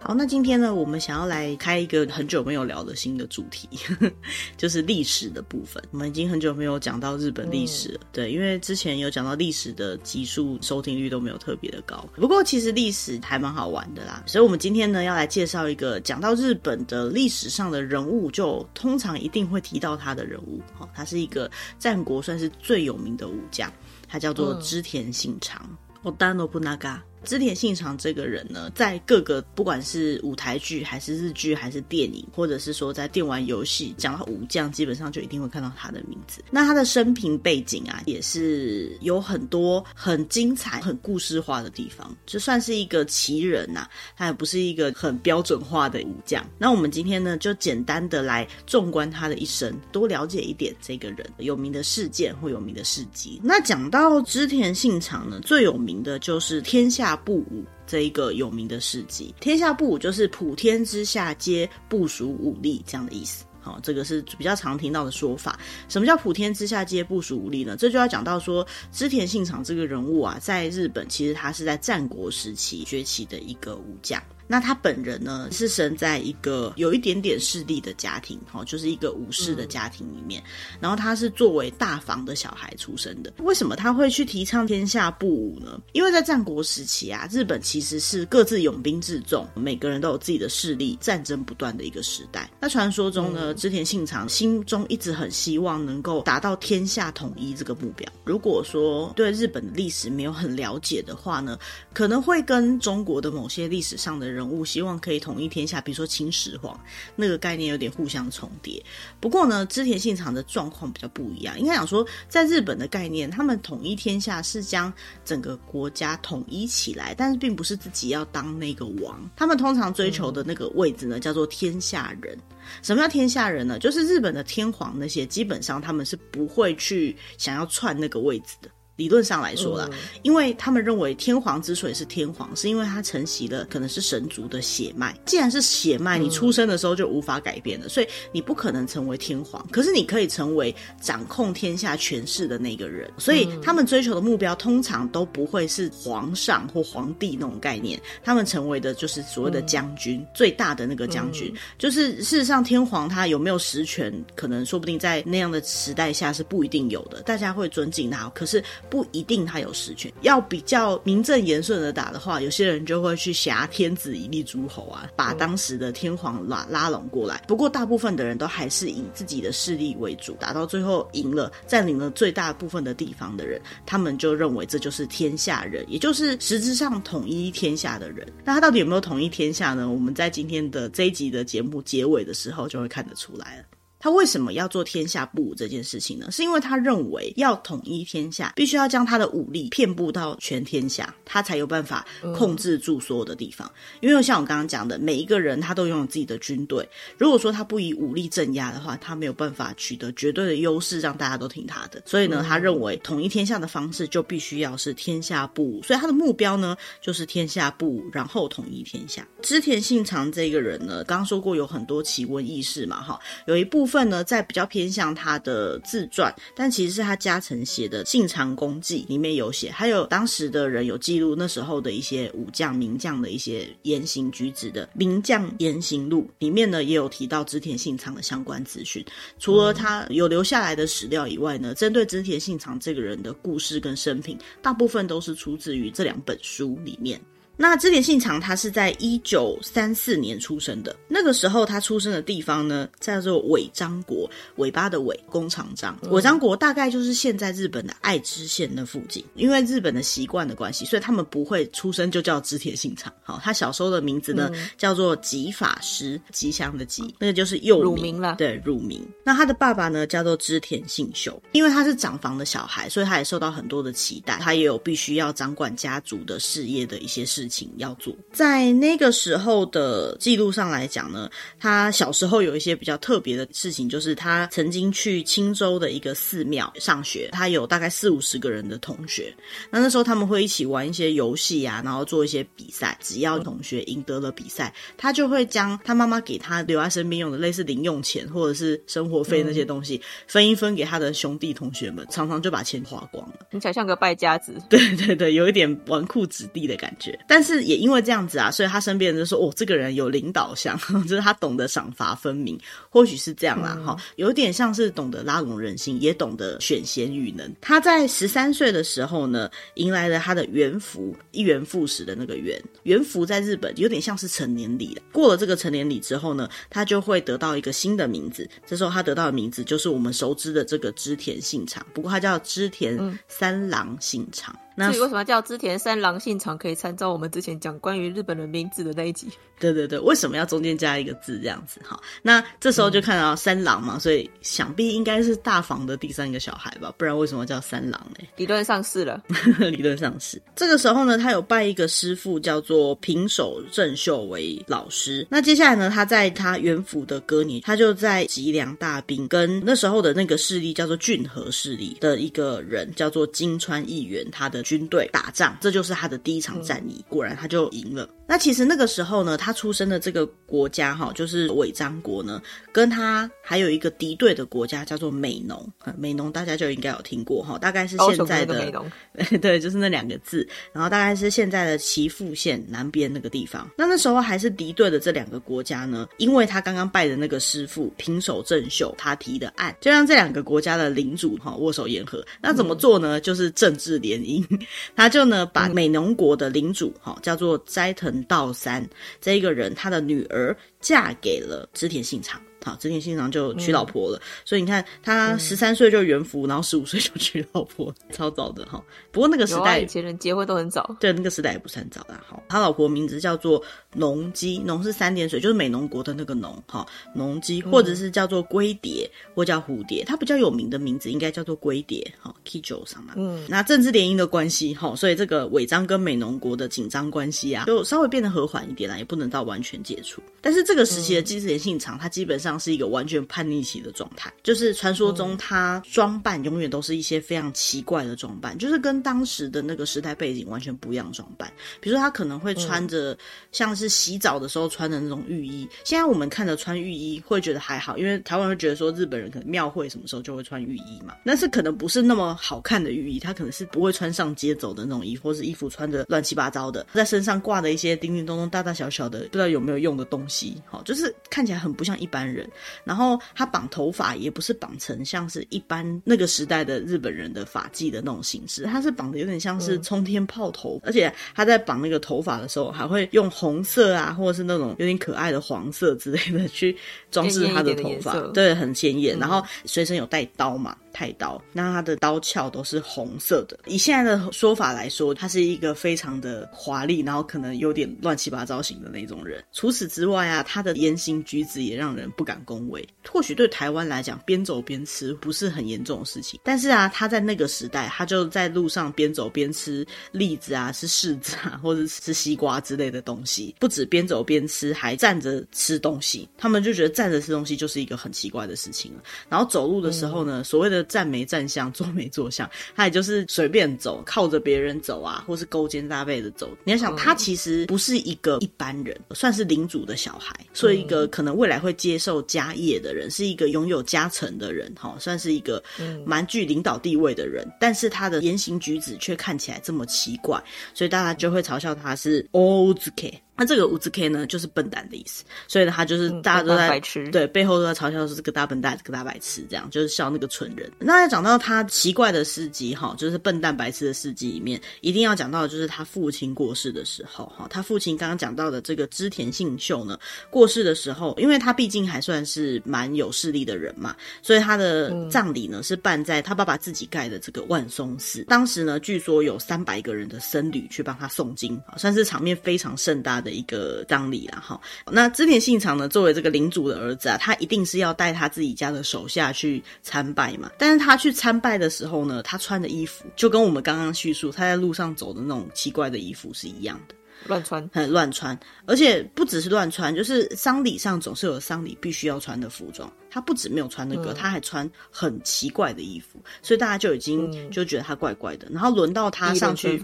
好，那今天呢，我们想要来开一个很久没有聊的新的主题，呵呵，就是历史的部分。我们已经很久没有讲到日本历史了，嗯、对，因为之前有讲到历史的集数收听率都没有特别的高。不过其实历史还蛮好玩的啦，所以我们今天呢要来介绍一个讲到日本的历史上的人物，就通常一定会提到他的人物。哈，他是一个战国算是最有名的武将，他叫做织田信长。织田信长。织田信长这个人呢，在各个不管是舞台剧还是日剧还是电影，或者是说在电玩游戏，讲到武将，基本上就一定会看到他的名字。那他的生平背景啊，也是有很多很精彩、很故事化的地方，就算是一个奇人呐、他也不是一个很标准化的武将。那我们今天呢，就简单的来纵观他的一生，多了解一点这个人有名的事件或有名的事迹。那讲到织田信长呢，最有名的就是天下。下不武这一个有名的事迹，天下不武就是普天之下皆不属武力这样的意思。好，这个是比较常听到的说法。什么叫普天之下皆不属武力呢？这就要讲到说织田信长这个人物啊，在日本其实他是在战国时期崛起的一个武将。那他本人呢，是生在一个有一点点势力的家庭，哈，就是一个武士的家庭里面。嗯、然后他是作为大房的小孩出生的。为什么他会去提倡天下不武呢？因为在战国时期啊，日本其实是各自拥兵自重，每个人都有自己的势力，战争不断的一个时代。那传说中呢，织田信长心中一直很希望能够达到天下统一这个目标。如果说对日本的历史没有很了解的话呢，可能会跟中国的某些历史上的人。人物希望可以统一天下，比如说秦始皇那个概念有点互相重叠。不过呢，织田信长的状况比较不一样。应该讲说，在日本的概念，他们统一天下是将整个国家统一起来，但是并不是自己要当那个王。他们通常追求的那个位置呢，叫做天下人。什么叫天下人呢？就是日本的天皇那些，基本上他们是不会去想要篡那个位置的。理论上来说啦，因为他们认为天皇之所以是天皇，是因为他承袭了可能是神族的血脉。既然是血脉，你出生的时候就无法改变了，所以你不可能成为天皇。可是你可以成为掌控天下权势的那个人。所以他们追求的目标通常都不会是皇上或皇帝那种概念，他们成为的就是所谓的将军，最大的那个将军。就是事实上，天皇他有没有实权，可能说不定在那样的时代下是不一定有的。大家会尊敬他，可是。不一定他有实权，要比较名正言顺的打的话，有些人就会去挟天子以令诸侯啊，把当时的天皇拉拉拢过来。不过大部分的人都还是以自己的势力为主，打到最后赢了，占领了最大部分的地方的人，他们就认为这就是天下人，也就是实质上统一天下的人。那他到底有没有统一天下呢？我们在今天的这一集的节目结尾的时候就会看得出来了。他为什么要做天下不武这件事情呢？是因为他认为要统一天下，必须要将他的武力遍布到全天下，他才有办法控制住所有的地方。因为像我刚刚讲的，每一个人他都拥有自己的军队。如果说他不以武力镇压的话，他没有办法取得绝对的优势，让大家都听他的。所以呢，他认为统一天下的方式就必须要是天下不武。所以他的目标呢，就是天下不武，然后统一天下。织田信长这个人呢，刚刚说过有很多奇闻异事嘛，哈，有一部分。呢，在比较偏向他的自传，但其实是他家臣写的《信长公记》里面有写，还有当时的人有记录那时候的一些武将名将的一些言行举止的《名将言行录》里面呢，也有提到织田信长的相关资讯。除了他有留下来的史料以外呢，针对织田信长这个人的故事跟生平，大部分都是出自于这两本书里面。那织田信长他是在一九三四年出生的，那个时候他出生的地方呢，叫做尾张国，尾巴的尾，弓长张。尾张国大概就是现在日本的爱知县那附近。因为日本的习惯的关系，所以他们不会出生就叫织田信长。好，他小时候的名字呢，嗯、叫做吉法师，吉祥的吉，那个就是幼名了。对，乳名。那他的爸爸呢，叫做织田信秀，因为他是长房的小孩，所以他也受到很多的期待，他也有必须要掌管家族的事业的一些事。事情要做。在那个时候的记录上来讲呢，他小时候有一些比较特别的事情，就是他曾经去青州的一个寺庙上学，他有大概四五十个人的同学。那那时候他们会一起玩一些游戏啊，然后做一些比赛。只要同学赢得了比赛，他就会将他妈妈给他留在身边用的类似零用钱或者是生活费那些东西分一分给他的兄弟同学们，常常就把钱花光了。你才像个败家子。对对对，有一点纨绔子弟的感觉。但是也因为这样子啊，所以他身边人就说：“哦，这个人有领导相，就是他懂得赏罚分明。”或许是这样啦，哈、嗯，有点像是懂得拉拢人心，也懂得选贤与能。他在十三岁的时候呢，迎来了他的元服，一元复始的那个元。元服在日本有点像是成年礼了。过了这个成年礼之后呢，他就会得到一个新的名字。这时候他得到的名字就是我们熟知的这个织田信长，不过他叫织田三郎信长。嗯那所以为什么叫织田三郎信长？可以参照我们之前讲关于日本人名字的那一集。对对对，为什么要中间加一个字这样子？哈，那这时候就看到三郎嘛，嗯、所以想必应该是大房的第三个小孩吧，不然为什么叫三郎呢？理论上是了，理论上是。这个时候呢，他有拜一个师傅叫做平手正秀为老师。那接下来呢，他在他元府的歌年，他就在吉良大兵跟那时候的那个势力叫做骏河势力的一个人叫做金川义元，他的。军队打仗，这就是他的第一场战役。果然，他就赢了。那其实那个时候呢，他出生的这个国家哈，就是尾张国呢，跟他还有一个敌对的国家叫做美浓。美浓大家就应该有听过哈，大概是现在的美浓，对，就是那两个字。然后大概是现在的岐阜县南边那个地方。那那时候还是敌对的这两个国家呢，因为他刚刚拜的那个师傅平手正秀他提的案，就让这两个国家的领主哈握手言和。那怎么做呢？就是政治联姻。他就呢把美浓国的领主哈叫做斋藤道三这一个人，他的女儿嫁给了织田信长。好，织田信长就娶老婆了，嗯、所以你看他十三岁就元服，然后十五岁就娶老婆，超早的哈。不过那个时代，以前人结婚都很早，对，那个时代也不算早啦。好，他老婆名字叫做农姬，农是三点水，就是美浓国的那个农哈，农姬，或者是叫做龟蝶，或叫蝴蝶。它比较有名的名字应该叫做龟蝶，哈，Kijo 上嘛。嗯，那政治联姻的关系，哈，所以这个尾张跟美浓国的紧张关系啊，就稍微变得和缓一点啦，也不能到完全解除。但是这个时期的织田信长，他基本上。是一个完全叛逆期的状态，就是传说中他装扮永远都是一些非常奇怪的装扮，就是跟当时的那个时代背景完全不一样的装扮。比如说他可能会穿着像是洗澡的时候穿的那种浴衣，现在我们看着穿浴衣会觉得还好，因为台湾会觉得说日本人可能庙会什么时候就会穿浴衣嘛，但是可能不是那么好看的浴衣，他可能是不会穿上街走的那种衣服，或是衣服穿着乱七八糟的，在身上挂的一些叮叮咚咚、大大小小的不知道有没有用的东西，好，就是看起来很不像一般人。然后他绑头发也不是绑成像是一般那个时代的日本人的发髻的那种形式，他是绑的有点像是冲天炮头，而且他在绑那个头发的时候还会用红色啊，或者是那种有点可爱的黄色之类的去装饰他的头发，对，很鲜艳。然后随身有带刀嘛。太刀，那它的刀鞘都是红色的。以现在的说法来说，他是一个非常的华丽，然后可能有点乱七八糟型的那种人。除此之外啊，他的言行举止也让人不敢恭维。或许对台湾来讲，边走边吃不是很严重的事情，但是啊，他在那个时代，他就在路上边走边吃栗子啊，吃柿子啊，或者吃西瓜之类的东西。不止边走边吃，还站着吃东西。他们就觉得站着吃东西就是一个很奇怪的事情了。然后走路的时候呢，嗯、所谓的站没站相，坐没坐相，他也就是随便走，靠着别人走啊，或是勾肩搭背的走。你要想，他其实不是一个一般人，算是领主的小孩，所以一个可能未来会接受家业的人，是一个拥有家臣的人，哈，算是一个蛮具领导地位的人。但是他的言行举止却看起来这么奇怪，所以大家就会嘲笑他是 Ozuke。那这个五字 K 呢，就是笨蛋的意思，所以呢，他就是大家都在、嗯、对背后都在嘲笑说这个大笨蛋，这个大白痴，这样就是笑那个蠢人。那要讲到他奇怪的事迹哈，就是笨蛋白痴的事迹里面，一定要讲到的就是他父亲过世的时候哈。他父亲刚刚讲到的这个织田信秀呢，过世的时候，因为他毕竟还算是蛮有势力的人嘛，所以他的葬礼呢是办在他爸爸自己盖的这个万松寺。当时呢，据说有三百个人的僧侣去帮他诵经，算是场面非常盛大的。的一个葬礼啦，哈，那织田信长呢，作为这个领主的儿子啊，他一定是要带他自己家的手下去参拜嘛。但是他去参拜的时候呢，他穿的衣服就跟我们刚刚叙述他在路上走的那种奇怪的衣服是一样的。乱穿，很乱穿，而且不只是乱穿，就是丧礼上总是有丧礼必须要穿的服装。他不止没有穿那个，嗯、他还穿很奇怪的衣服，所以大家就已经就觉得他怪怪的。嗯、然后轮到他上去。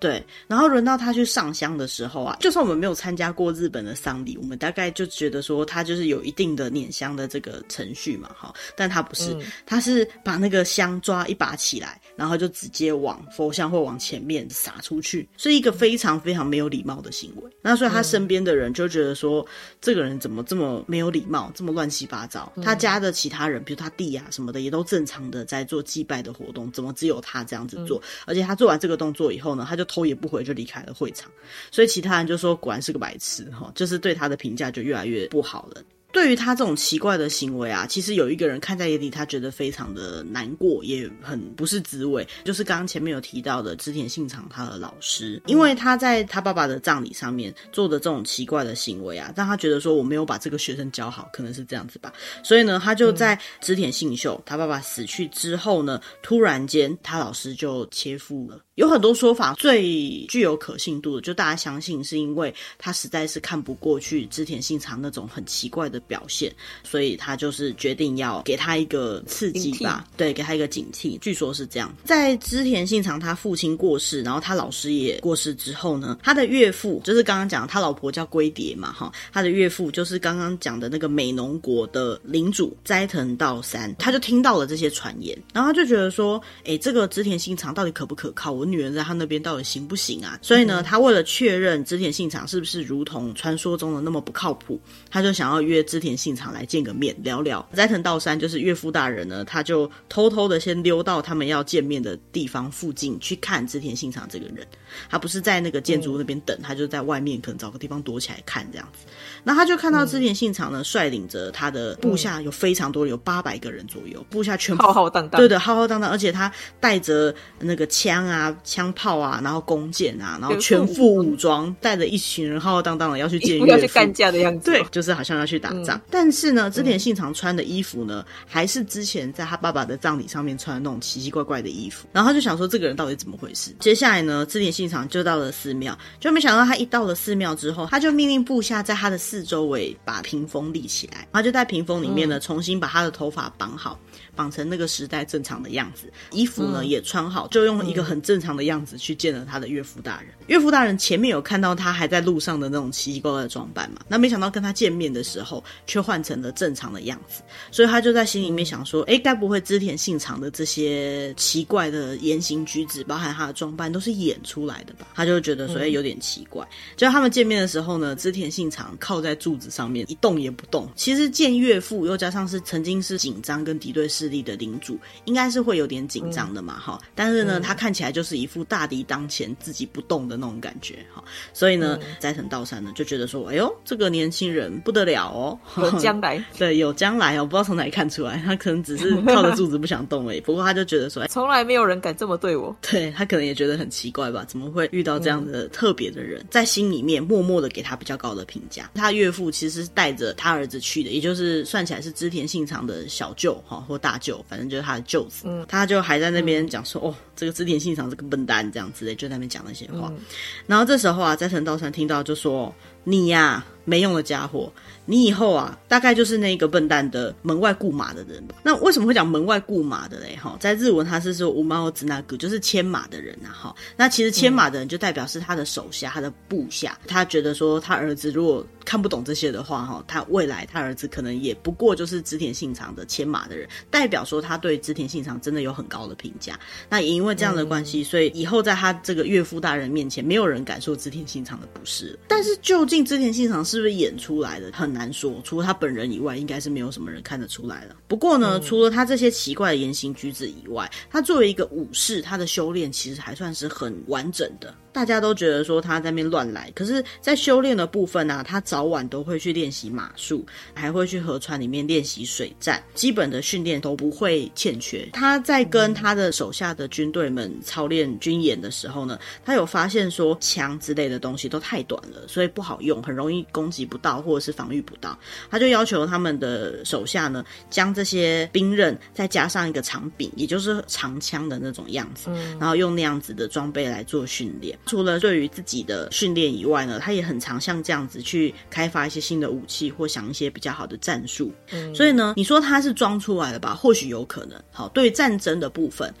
对，然后轮到他去上香的时候啊，就算我们没有参加过日本的丧礼，我们大概就觉得说他就是有一定的捻香的这个程序嘛，哈，但他不是，嗯、他是把那个香抓一把起来，然后就直接往佛像或往前面撒出去，是一个非常非常没有礼貌的行为。那所以他身边的人就觉得说，嗯、这个人怎么这么没有礼貌，这么乱七八糟？嗯、他家的其他人，比如他弟啊什么的，也都正常的在做祭拜的活动，怎么只有他这样子做？嗯、而且他做完这个动作以后呢，他就。头也不回就离开了会场，所以其他人就说果然是个白痴哈，就是对他的评价就越来越不好了。对于他这种奇怪的行为啊，其实有一个人看在眼里，他觉得非常的难过，也很不是滋味。就是刚刚前面有提到的织田信长他的老师，因为他在他爸爸的葬礼上面做的这种奇怪的行为啊，让他觉得说我没有把这个学生教好，可能是这样子吧。所以呢，他就在织田信秀他爸爸死去之后呢，突然间他老师就切腹了。有很多说法，最具有可信度的，就大家相信是因为他实在是看不过去织田信长那种很奇怪的表现，所以他就是决定要给他一个刺激吧，对，给他一个警惕。据说是这样，在织田信长他父亲过世，然后他老师也过世之后呢，他的岳父就是刚刚讲他老婆叫龟蝶嘛，哈，他的岳父就是刚刚讲的那个美浓国的领主斋藤道三，他就听到了这些传言，然后他就觉得说，哎，这个织田信长到底可不可靠？我女儿在他那边到底行不行啊？所以呢，他为了确认织田信长是不是如同传说中的那么不靠谱，他就想要约织田信长来见个面聊聊。斋藤道三就是岳父大人呢，他就偷偷的先溜到他们要见面的地方附近去看织田信长这个人。他不是在那个建筑那边等，他就在外面可能找个地方躲起来看这样子。那他就看到织田信长呢，率领着他的部下有非常多，有八百个人左右，部下全部浩浩荡荡，对的，浩浩荡荡，而且他带着那个枪啊。枪炮啊，然后弓箭啊，然后全副武装，带着一群人浩浩荡荡的要去见岳父，要去干架的样子。对，就是好像要去打仗。嗯、但是呢，织田信长穿的衣服呢，嗯、还是之前在他爸爸的葬礼上面穿的那种奇奇怪怪的衣服。然后他就想说，这个人到底怎么回事？接下来呢，织田信长就到了寺庙，就没想到他一到了寺庙之后，他就命令部下在他的四周围把屏风立起来，然后就在屏风里面呢，嗯、重新把他的头发绑好。绑成那个时代正常的样子，衣服呢、嗯、也穿好，就用一个很正常的样子去见了他的岳父大人。嗯、岳父大人前面有看到他还在路上的那种奇奇怪怪的装扮嘛，那没想到跟他见面的时候却换成了正常的样子，所以他就在心里面想说：哎，该不会织田信长的这些奇怪的言行举止，包含他的装扮，都是演出来的吧？他就觉得说：哎，有点奇怪。就他们见面的时候呢，织田信长靠在柱子上面一动也不动。其实见岳父，又加上是曾经是紧张跟敌对势力的领主应该是会有点紧张的嘛，哈、嗯，但是呢，嗯、他看起来就是一副大敌当前、自己不动的那种感觉，哈，所以呢，斋、嗯、藤道三呢就觉得说，哎呦，这个年轻人不得了哦，有将来，对，有将来哦，不知道从哪里看出来，他可能只是靠着柱子不想动而已，不过他就觉得说，从来没有人敢这么对我，对，他可能也觉得很奇怪吧，怎么会遇到这样的特别的人，嗯、在心里面默默的给他比较高的评价。他岳父其实是带着他儿子去的，也就是算起来是织田信长的小舅哈或大舅。反正就是他的舅子，嗯、他就还在那边讲说：“嗯、哦，这个织田信长这个笨蛋，这样之类，就在那边讲那些话。嗯”然后这时候啊，斋藤道三听到就说：“你呀、啊，没用的家伙。”你以后啊，大概就是那个笨蛋的门外雇马的人吧。那为什么会讲门外雇马的嘞？哈，在日文他是说无猫子那个，就是牵马的人呐。哈，那其实牵马的人就代表是他的手下，他的部下。他觉得说他儿子如果看不懂这些的话，哈，他未来他儿子可能也不过就是织田信长的牵马的人，代表说他对织田信长真的有很高的评价。那也因为这样的关系，所以以后在他这个岳父大人面前，没有人敢说织田信长的不是。但是究竟织田信长是不是演出来的？很。难说，除了他本人以外，应该是没有什么人看得出来了。不过呢，嗯、除了他这些奇怪的言行举止以外，他作为一个武士，他的修炼其实还算是很完整的。大家都觉得说他在那边乱来，可是，在修炼的部分呢、啊，他早晚都会去练习马术，还会去河川里面练习水战，基本的训练都不会欠缺。他在跟他的手下的军队们操练军演的时候呢，他有发现说枪之类的东西都太短了，所以不好用，很容易攻攻击不到或者是防御不到，他就要求他们的手下呢，将这些兵刃再加上一个长柄，也就是长枪的那种样子，然后用那样子的装备来做训练。除了对于自己的训练以外呢，他也很常像这样子去开发一些新的武器，或想一些比较好的战术。所以呢，你说他是装出来的吧？或许有可能。好，对战争的部分。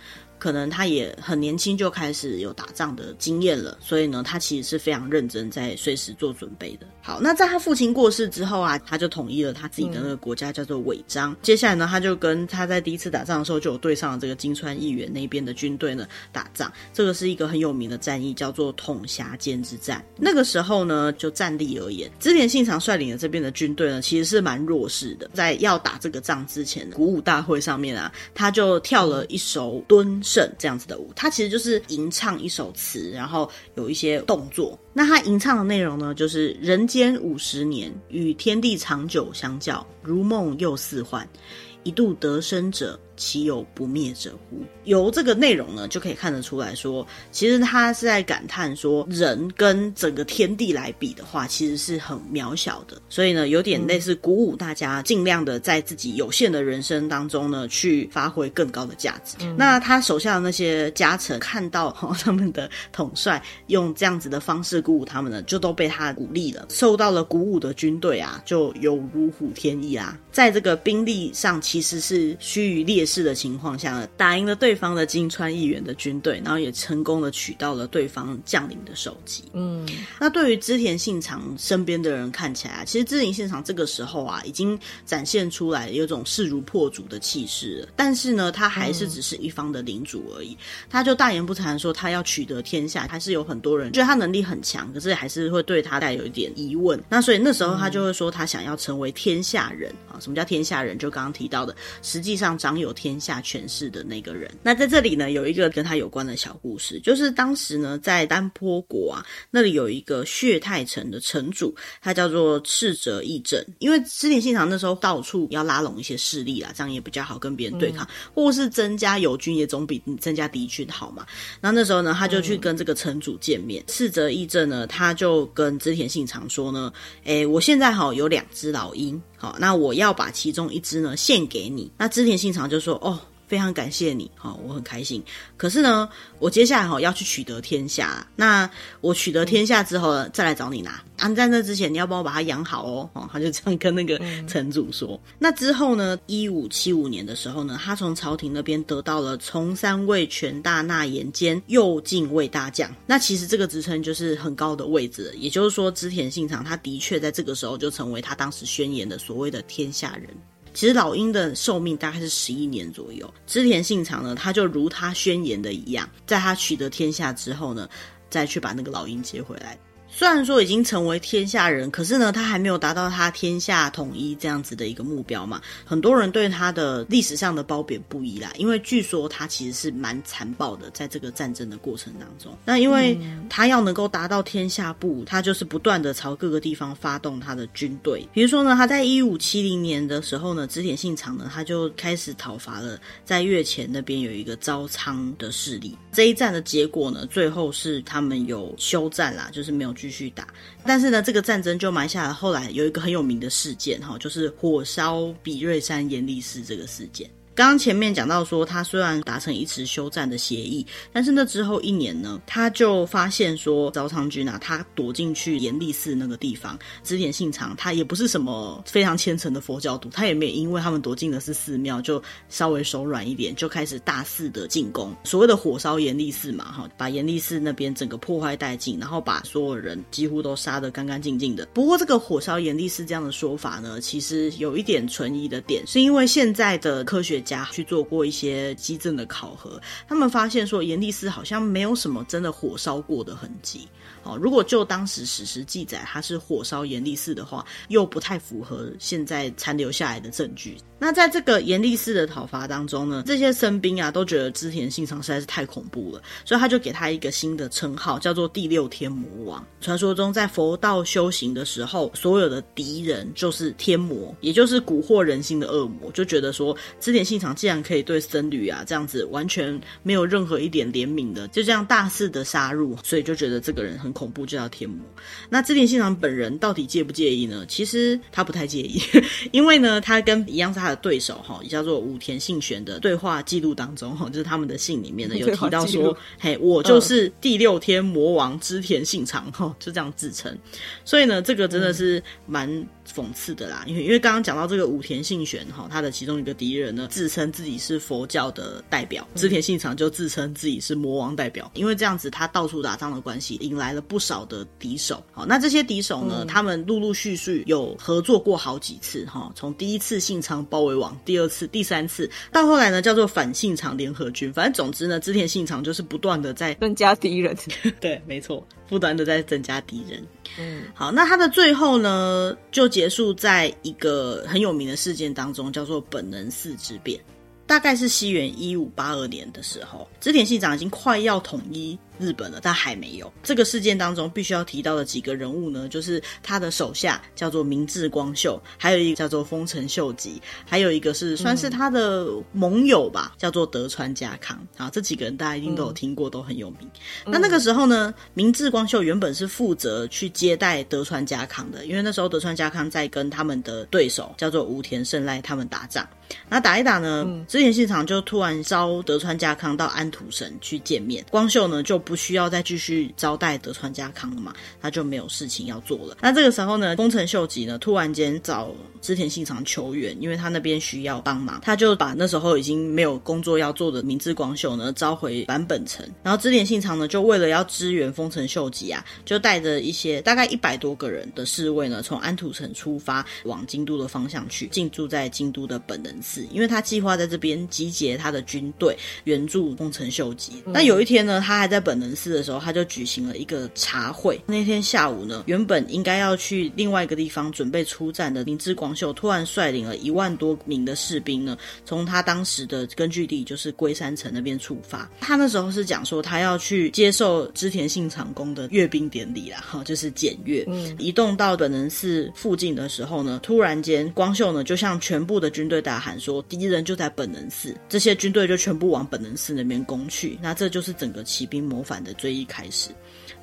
可能他也很年轻就开始有打仗的经验了，所以呢，他其实是非常认真，在随时做准备的。好，那在他父亲过世之后啊，他就统一了他自己的那个国家，叫做尾张。嗯、接下来呢，他就跟他在第一次打仗的时候就有对上了这个金川议员那边的军队呢打仗。这个是一个很有名的战役，叫做统辖间之战。那个时候呢，就战力而言，织田信长率领的这边的军队呢，其实是蛮弱势的。在要打这个仗之前，鼓舞大会上面啊，他就跳了一首敦。这样子的舞，它其实就是吟唱一首词，然后有一些动作。那它吟唱的内容呢，就是“人间五十年，与天地长久相较，如梦又似幻。一度得生者。”岂有不灭者乎？由这个内容呢，就可以看得出来说，其实他是在感叹说，人跟整个天地来比的话，其实是很渺小的。所以呢，有点类似鼓舞大家，尽量的在自己有限的人生当中呢，去发挥更高的价值。嗯、那他手下的那些家臣看到、哦、他们的统帅用这样子的方式鼓舞他们呢，就都被他鼓励了。受到了鼓舞的军队啊，就有如虎添翼啊，在这个兵力上其实是须臾劣势的情况下呢，打赢了对方的金川议员的军队，然后也成功的取到了对方将领的首级。嗯，那对于织田信长身边的人看起来啊，其实织田信长这个时候啊，已经展现出来有种势如破竹的气势了。但是呢，他还是只是一方的领主而已，嗯、他就大言不惭说他要取得天下，还是有很多人觉得他能力很强，可是还是会对他带有一点疑问。那所以那时候他就会说他想要成为天下人啊。什么叫天下人？就刚刚提到的，实际上长有天下权势的那个人。那在这里呢，有一个跟他有关的小故事，就是当时呢，在丹坡国啊，那里有一个血太城的城主，他叫做赤泽义政。因为织田信长那时候到处要拉拢一些势力啦，这样也比较好跟别人对抗，嗯、或是增加友军，也总比增加敌军好嘛。然后那时候呢，他就去跟这个城主见面。嗯、赤泽义政呢，他就跟织田信长说呢，诶，我现在哈有两只老鹰。好，那我要把其中一只呢献给你。那织田信长就说：“哦。”非常感谢你，好，我很开心。可是呢，我接下来哈要去取得天下。那我取得天下之后呢，再来找你拿。啊，在那之前，你要帮我把它养好哦。哦，他就这样跟那个城主说。嗯、那之后呢，一五七五年的时候呢，他从朝廷那边得到了从三位权大纳言兼右近卫大将。那其实这个职称就是很高的位置，也就是说，织田信长他的确在这个时候就成为他当时宣言的所谓的天下人。其实老鹰的寿命大概是十一年左右。织田信长呢，他就如他宣言的一样，在他取得天下之后呢，再去把那个老鹰接回来。虽然说已经成为天下人，可是呢，他还没有达到他天下统一这样子的一个目标嘛。很多人对他的历史上的褒贬不一啦，因为据说他其实是蛮残暴的，在这个战争的过程当中。那因为他要能够达到天下布，他就是不断的朝各个地方发动他的军队。比如说呢，他在一五七零年的时候呢，织田信长呢，他就开始讨伐了在越前那边有一个朝仓的势力。这一战的结果呢，最后是他们有休战啦，就是没有。继续打，但是呢，这个战争就埋下了后来有一个很有名的事件，哈，就是火烧比瑞山延历士这个事件。刚刚前面讲到说，他虽然达成一次休战的协议，但是那之后一年呢，他就发现说，朝仓军啊，他躲进去延历寺那个地方。指点信长他也不是什么非常虔诚的佛教徒，他也没有因为他们躲进的是寺庙，就稍微手软一点，就开始大肆的进攻。所谓的火烧延历寺嘛，哈，把延历寺那边整个破坏殆尽，然后把所有人几乎都杀得干干净净的。不过这个火烧延历寺这样的说法呢，其实有一点存疑的点，是因为现在的科学家去做过一些基证的考核，他们发现说延历寺好像没有什么真的火烧过的痕迹。哦，如果就当时史实记载它是火烧延历寺的话，又不太符合现在残留下来的证据。那在这个延历寺的讨伐当中呢，这些僧兵啊都觉得织田信长实在是太恐怖了，所以他就给他一个新的称号，叫做第六天魔王。传说中在佛道修行的时候，所有的敌人就是天魔，也就是蛊惑人心的恶魔，就觉得说织田信信长既然可以对僧侣啊这样子完全没有任何一点怜悯的，就这样大肆的杀戮，所以就觉得这个人很恐怖，就叫天魔。那织田信长本人到底介不介意呢？其实他不太介意，因为呢，他跟一样是他的对手哈，也叫做武田信玄的对话记录当中哈，就是他们的信里面呢有提到说，嘿，我就是第六天魔王织田信长哈，就这样自称。所以呢，这个真的是蛮讽刺的啦，因为因为刚刚讲到这个武田信玄哈，他的其中一个敌人呢，自称自己是佛教的代表，织田信长就自称自己是魔王代表，因为这样子他到处打仗的关系，引来了不少的敌手。好，那这些敌手呢，他们陆陆续续有合作过好几次哈，从第一次信长包围网，第二次、第三次，到后来呢，叫做反信长联合军。反正总之呢，织田信长就是不断的在增加敌人。对，没错，不断的在增加敌人。嗯，好，那他的最后呢，就结束在一个很有名的事件当中，叫做本能寺之变。大概是西元一五八二年的时候，织田信长已经快要统一日本了，但还没有。这个事件当中必须要提到的几个人物呢，就是他的手下叫做明智光秀，还有一个叫做丰臣秀吉，还有一个是算是他的盟友吧，嗯、叫做德川家康。啊，这几个人大家一定都有听过，嗯、都很有名。那那个时候呢，明智光秀原本是负责去接待德川家康的，因为那时候德川家康在跟他们的对手叫做武田胜赖他们打仗。那打一打呢，织田信长就突然招德川家康到安土城去见面，光秀呢就不需要再继续招待德川家康了嘛，他就没有事情要做了。那这个时候呢，丰臣秀吉呢突然间找织田信长求援，因为他那边需要帮忙，他就把那时候已经没有工作要做的明智光秀呢召回坂本城，然后织田信长呢就为了要支援丰臣秀吉啊，就带着一些大概一百多个人的侍卫呢，从安土城出发往京都的方向去，进驻在京都的本能寺，因为他计划在这边集结他的军队援助丰臣秀吉。那有一天呢，他还在本能寺的时候，他就举行了一个茶会。那天下午呢，原本应该要去另外一个地方准备出战的明智光秀，突然率领了一万多名的士兵呢，从他当时的根据地就是龟山城那边出发。他那时候是讲说，他要去接受织田信长公的阅兵典礼啦，哈，就是检阅。嗯，移动到本能寺附近的时候呢，突然间光秀呢就向全部的军队大喊说。敌人就在本能寺，这些军队就全部往本能寺那边攻去。那这就是整个骑兵反的追忆开始。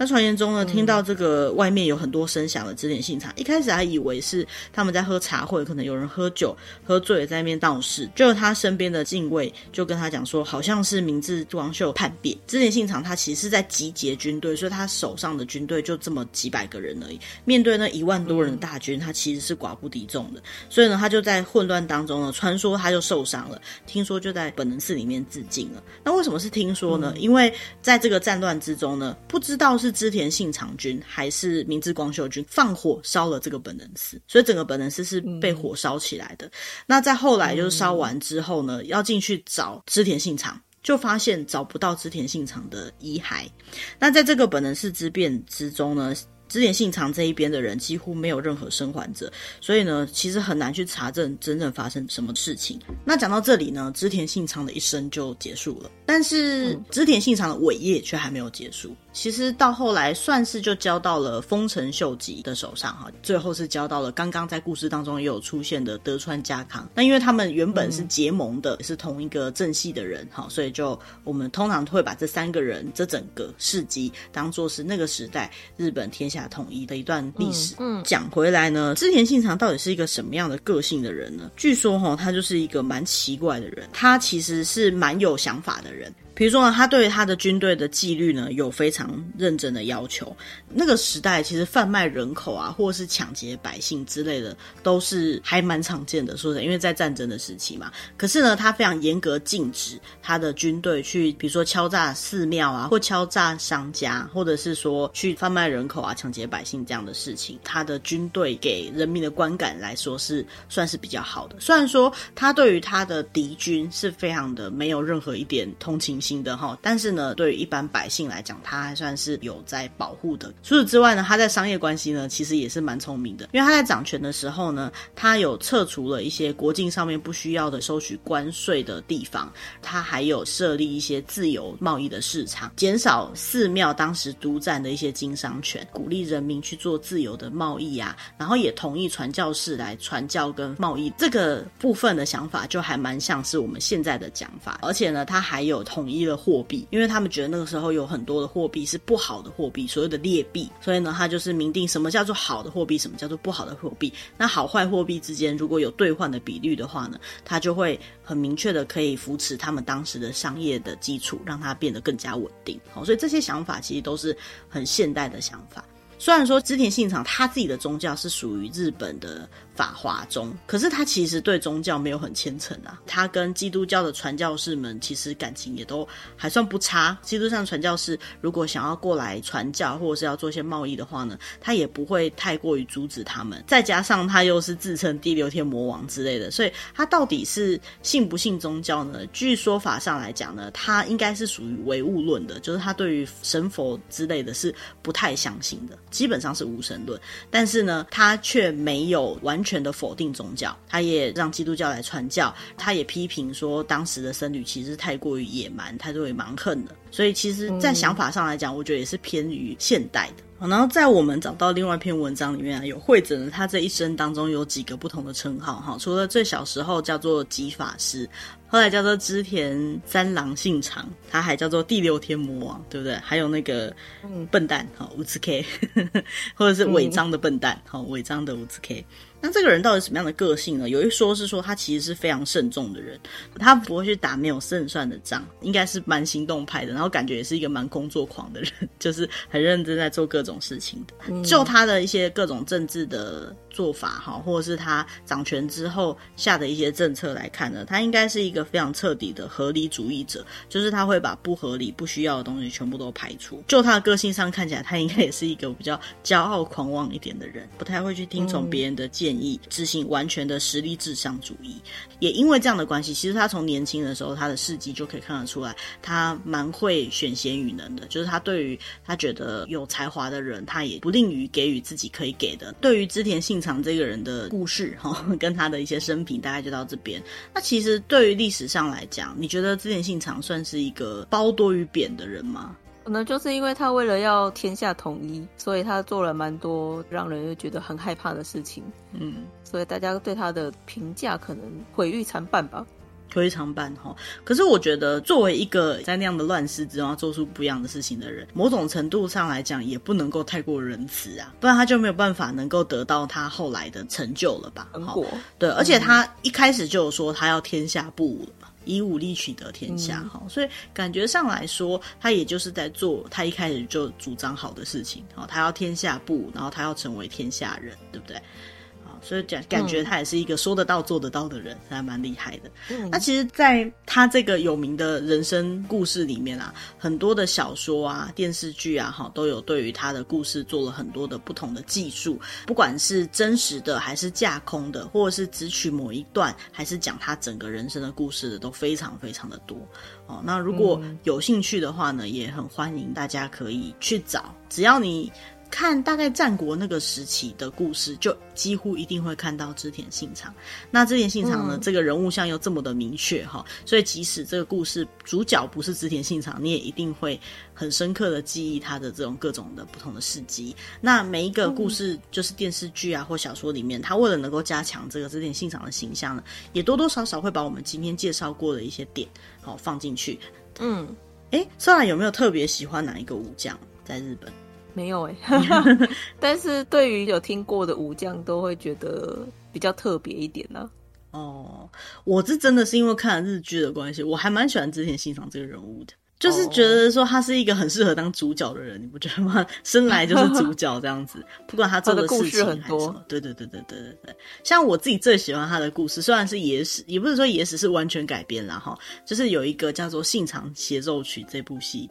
那传言中呢，听到这个外面有很多声响的织田信长，一开始还以为是他们在喝茶会，可能有人喝酒喝醉了在那边闹事。就他身边的近卫就跟他讲说，好像是明智光秀叛变。织田信长他其实是在集结军队，所以他手上的军队就这么几百个人而已。面对那一万多人的大军，他其实是寡不敌众的。所以呢，他就在混乱当中呢，传说他就受伤了，听说就在本能寺里面自尽了。那为什么是听说呢？因为在这个战乱之中呢，不知道是。织田信长军还是明智光秀军放火烧了这个本能寺，所以整个本能寺是被火烧起来的。嗯、那在后来就是烧完之后呢，要进去找织田信长，就发现找不到织田信长的遗骸。那在这个本能寺之变之中呢，织田信长这一边的人几乎没有任何生还者，所以呢，其实很难去查证真正发生什么事情。那讲到这里呢，织田信长的一生就结束了，但是织田信长的伟业却还没有结束。其实到后来算是就交到了丰臣秀吉的手上哈，最后是交到了刚刚在故事当中也有出现的德川家康。那因为他们原本是结盟的，嗯、是同一个正系的人哈，所以就我们通常会把这三个人这整个事迹当做是那个时代日本天下统一的一段历史。嗯，讲、嗯、回来呢，织田信长到底是一个什么样的个性的人呢？据说哈，他就是一个蛮奇怪的人，他其实是蛮有想法的人。比如说呢，他对他的军队的纪律呢有非常认真的要求。那个时代其实贩卖人口啊，或者是抢劫百姓之类的，都是还蛮常见的。说的，因为在战争的时期嘛。可是呢，他非常严格禁止他的军队去，比如说敲诈寺庙啊，或敲诈商家，或者是说去贩卖人口啊、抢劫百姓这样的事情。他的军队给人民的观感来说是算是比较好的。虽然说他对于他的敌军是非常的没有任何一点同情心。的哈，但是呢，对于一般百姓来讲，他还算是有在保护的。除此之外呢，他在商业关系呢，其实也是蛮聪明的，因为他在掌权的时候呢，他有撤除了一些国境上面不需要的收取关税的地方，他还有设立一些自由贸易的市场，减少寺庙当时独占的一些经商权，鼓励人民去做自由的贸易啊，然后也同意传教士来传教跟贸易这个部分的想法，就还蛮像是我们现在的讲法，而且呢，他还有统一了货币，因为他们觉得那个时候有很多的货币是不好的货币，所谓的劣币，所以呢，他就是明定什么叫做好的货币，什么叫做不好的货币。那好坏货币之间如果有兑换的比率的话呢，他就会很明确的可以扶持他们当时的商业的基础，让它变得更加稳定。好，所以这些想法其实都是很现代的想法。虽然说织田信长他自己的宗教是属于日本的。法华宗，可是他其实对宗教没有很虔诚啊。他跟基督教的传教士们其实感情也都还算不差。基督教传教士如果想要过来传教，或者是要做一些贸易的话呢，他也不会太过于阻止他们。再加上他又是自称第六天魔王之类的，所以他到底是信不信宗教呢？据说法上来讲呢，他应该是属于唯物论的，就是他对于神佛之类的是不太相信的，基本上是无神论。但是呢，他却没有完。全全的否定宗教，他也让基督教来传教，他也批评说当时的僧侣其实太过于野蛮，太过于蛮横的，所以其实，在想法上来讲，我觉得也是偏于现代的。嗯。然后在我们找到另外一篇文章里面啊，有汇整了他这一生当中有几个不同的称号哈，除了最小时候叫做吉法师。后来叫做织田三郎信长，他还叫做第六天魔王，对不对？还有那个笨蛋，哈五次 K，或者是违章的笨蛋，哈违章的五次 K。那这个人到底什么样的个性呢？有一说是说他其实是非常慎重的人，他不会去打没有胜算的仗，应该是蛮行动派的，然后感觉也是一个蛮工作狂的人，就是很认真在做各种事情的。就他的一些各种政治的做法哈，或者是他掌权之后下的一些政策来看呢，他应该是一个非常彻底的合理主义者，就是他会把不合理、不需要的东西全部都排除。就他的个性上看起来，他应该也是一个比较骄傲狂妄一点的人，不太会去听从别人的建议，意执行完全的实力至上主义。也因为这样的关系，其实他从年轻的时候，他的事迹就可以看得出来，他蛮会选贤与能的。就是他对于他觉得有才华的人，他也不吝于给予自己可以给的。对于织田信长这个人的故事哈，跟他的一些生平，大概就到这边。那其实对于历史上来讲，你觉得织田信长算是一个褒多于贬的人吗？可能就是因为他为了要天下统一，所以他做了蛮多让人又觉得很害怕的事情。嗯，所以大家对他的评价可能毁誉参半吧。非常棒哈，可是我觉得作为一个在那样的乱世之中要做出不一样的事情的人，某种程度上来讲也不能够太过仁慈啊，不然他就没有办法能够得到他后来的成就了吧？成果对，而且他一开始就有说他要天下不武了嘛，以武力取得天下哈，嗯，所以感觉上来说，他也就是在做他一开始就主张好的事情，好，他要天下布，然后他要成为天下人，对不对？所以感感觉他也是一个说得到做得到的人，还蛮厉害的。嗯，那其实，在他这个有名的人生故事里面啊，很多的小说啊、电视剧啊，哈，都有对于他的故事做了很多的不同的技术，不管是真实的还是架空的，或者是只取某一段，还是讲他整个人生的故事的，都非常非常的多。哦，那如果有兴趣的话呢，也很欢迎大家可以去找，只要你。看大概战国那个时期的故事，就几乎一定会看到织田信长。那织田信长呢，嗯、这个人物像又这么的明确哈，所以即使这个故事主角不是织田信长，你也一定会很深刻的记忆他的这种各种的不同的事迹。那每一个故事，就是电视剧啊或小说里面，他为了能够加强这个织田信长的形象呢，也多多少少会把我们今天介绍过的一些点好放进去。嗯，哎，Sora 有没有特别喜欢哪一个武将在日本？没有哎、欸，但是对于有听过的武将，都会觉得比较特别一点呢、啊。哦，我是真的是因为看了日剧的关系，我还蛮喜欢之前欣赏这个人物的，就是觉得说他是一个很适合当主角的人，你不觉得吗？生来就是主角这样子，不管他做的事情很多。对对对对对对对。像我自己最喜欢他的故事，虽然是野史，也不是说野史是完全改编了哈，就是有一个叫做《信长协奏曲》这部戏。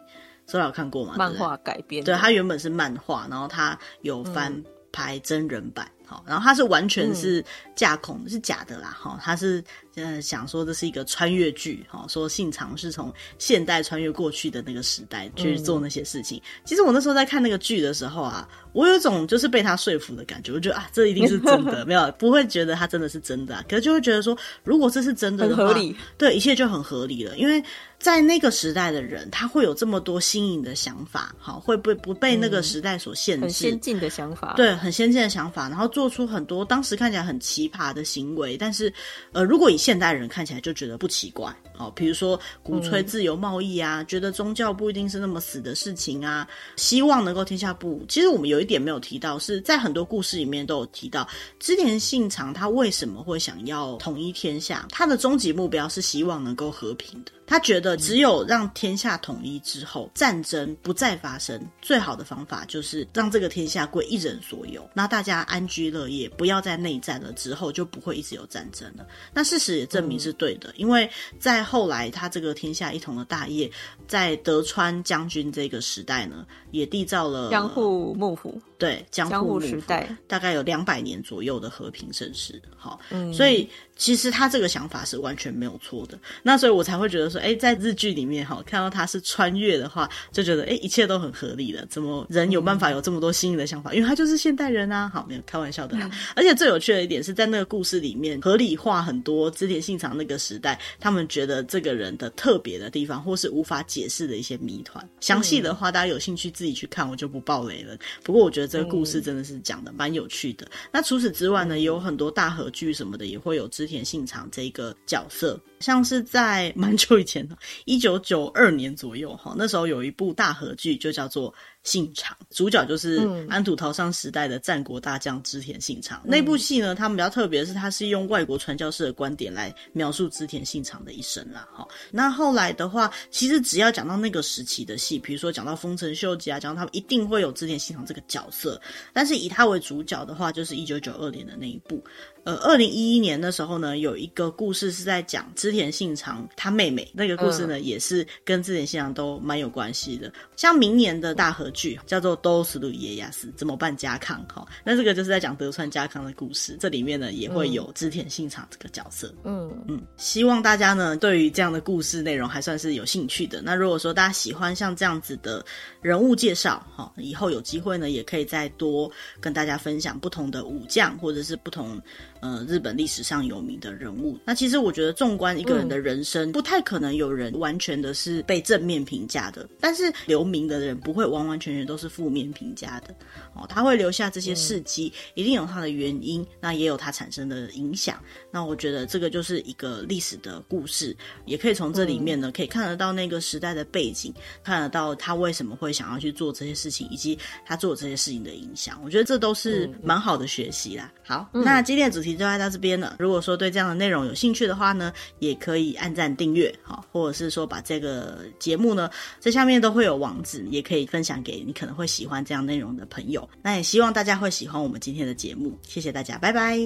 所以有看过吗？漫画改编，对，它原本是漫画，然后它有翻拍真人版，好、嗯，然后它是完全是架空，嗯、是假的啦，哈，它是呃想说这是一个穿越剧，哈，说信长是从现代穿越过去的那个时代去做那些事情。嗯、其实我那时候在看那个剧的时候啊，我有一种就是被他说服的感觉，我觉得啊，这一定是真的，没有不会觉得他真的是真的、啊，可是就会觉得说，如果这是真的的话，很合理，对，一切就很合理了，因为。在那个时代的人，他会有这么多新颖的想法，好，会不不被那个时代所限制？嗯、很先进的想法，对，很先进的想法，然后做出很多当时看起来很奇葩的行为，但是，呃，如果以现代人看起来就觉得不奇怪，哦，比如说鼓吹自由贸易啊，嗯、觉得宗教不一定是那么死的事情啊，希望能够天下不。其实我们有一点没有提到，是在很多故事里面都有提到，织田信长他为什么会想要统一天下？他的终极目标是希望能够和平的。他觉得只有让天下统一之后，战争不再发生，最好的方法就是让这个天下归一人所有，那大家安居乐业，不要再内战了，之后就不会一直有战争了。那事实也证明是对的，嗯、因为在后来他这个天下一统的大业，在德川将军这个时代呢，也缔造了江户幕府。对，江户时代大概有两百年左右的和平盛世，好，嗯、所以其实他这个想法是完全没有错的。那所以我才会觉得说，哎，在日剧里面哈，看到他是穿越的话，就觉得哎，一切都很合理的。怎么人有办法有这么多新颖的想法？因为他就是现代人啊，好，没有开玩笑的。嗯、而且最有趣的一点是在那个故事里面合理化很多织田信长那个时代，他们觉得这个人的特别的地方，或是无法解释的一些谜团。详细的话，大家有兴趣自己去看，我就不爆雷了。不过我觉得。这个故事真的是讲的蛮有趣的。那除此之外呢，也有很多大合剧什么的，也会有织田信长这个角色。像是在蛮久以前的，一九九二年左右，哈，那时候有一部大合剧，就叫做《信长》，主角就是安土桃山时代的战国大将织田信长。嗯、那部戏呢，他们比较特别的是，他是用外国传教士的观点来描述织田信长的一生啦。哈，那后来的话，其实只要讲到那个时期的戏，比如说讲到丰臣秀吉啊，讲到他们一定会有织田信长这个角色。但是以他为主角的话，就是一九九二年的那一部。呃，二零一一年的时候呢，有一个故事是在讲织田信长他妹妹，那个故事呢，嗯、也是跟织田信长都蛮有关系的。像明年的大河剧叫做《どうする家康》，怎么办家康？哈，那这个就是在讲德川家康的故事，这里面呢也会有织田信长这个角色。嗯嗯，希望大家呢对于这样的故事内容还算是有兴趣的。那如果说大家喜欢像这样子的人物介绍，哈，以后有机会呢也可以再多跟大家分享不同的武将或者是不同。 呃，日本历史上有名的人物，那其实我觉得，纵观一个人的人生，不太可能有人完全的是被正面评价的。但是留名的人不会完完全全都是负面评价的，哦，他会留下这些事迹，一定有他的原因，那也有他产生的影响。那我觉得这个就是一个历史的故事，也可以从这里面呢，可以看得到那个时代的背景，看得到他为什么会想要去做这些事情，以及他做这些事情的影响。我觉得这都是蛮好的学习啦。好，那今天的主题。就到这边了。如果说对这样的内容有兴趣的话呢，也可以按赞订阅，好，或者是说把这个节目呢，在下面都会有网址，也可以分享给你可能会喜欢这样内容的朋友。那也希望大家会喜欢我们今天的节目，谢谢大家，拜拜，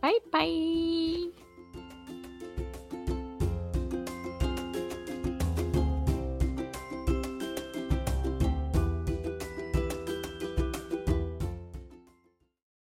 拜拜。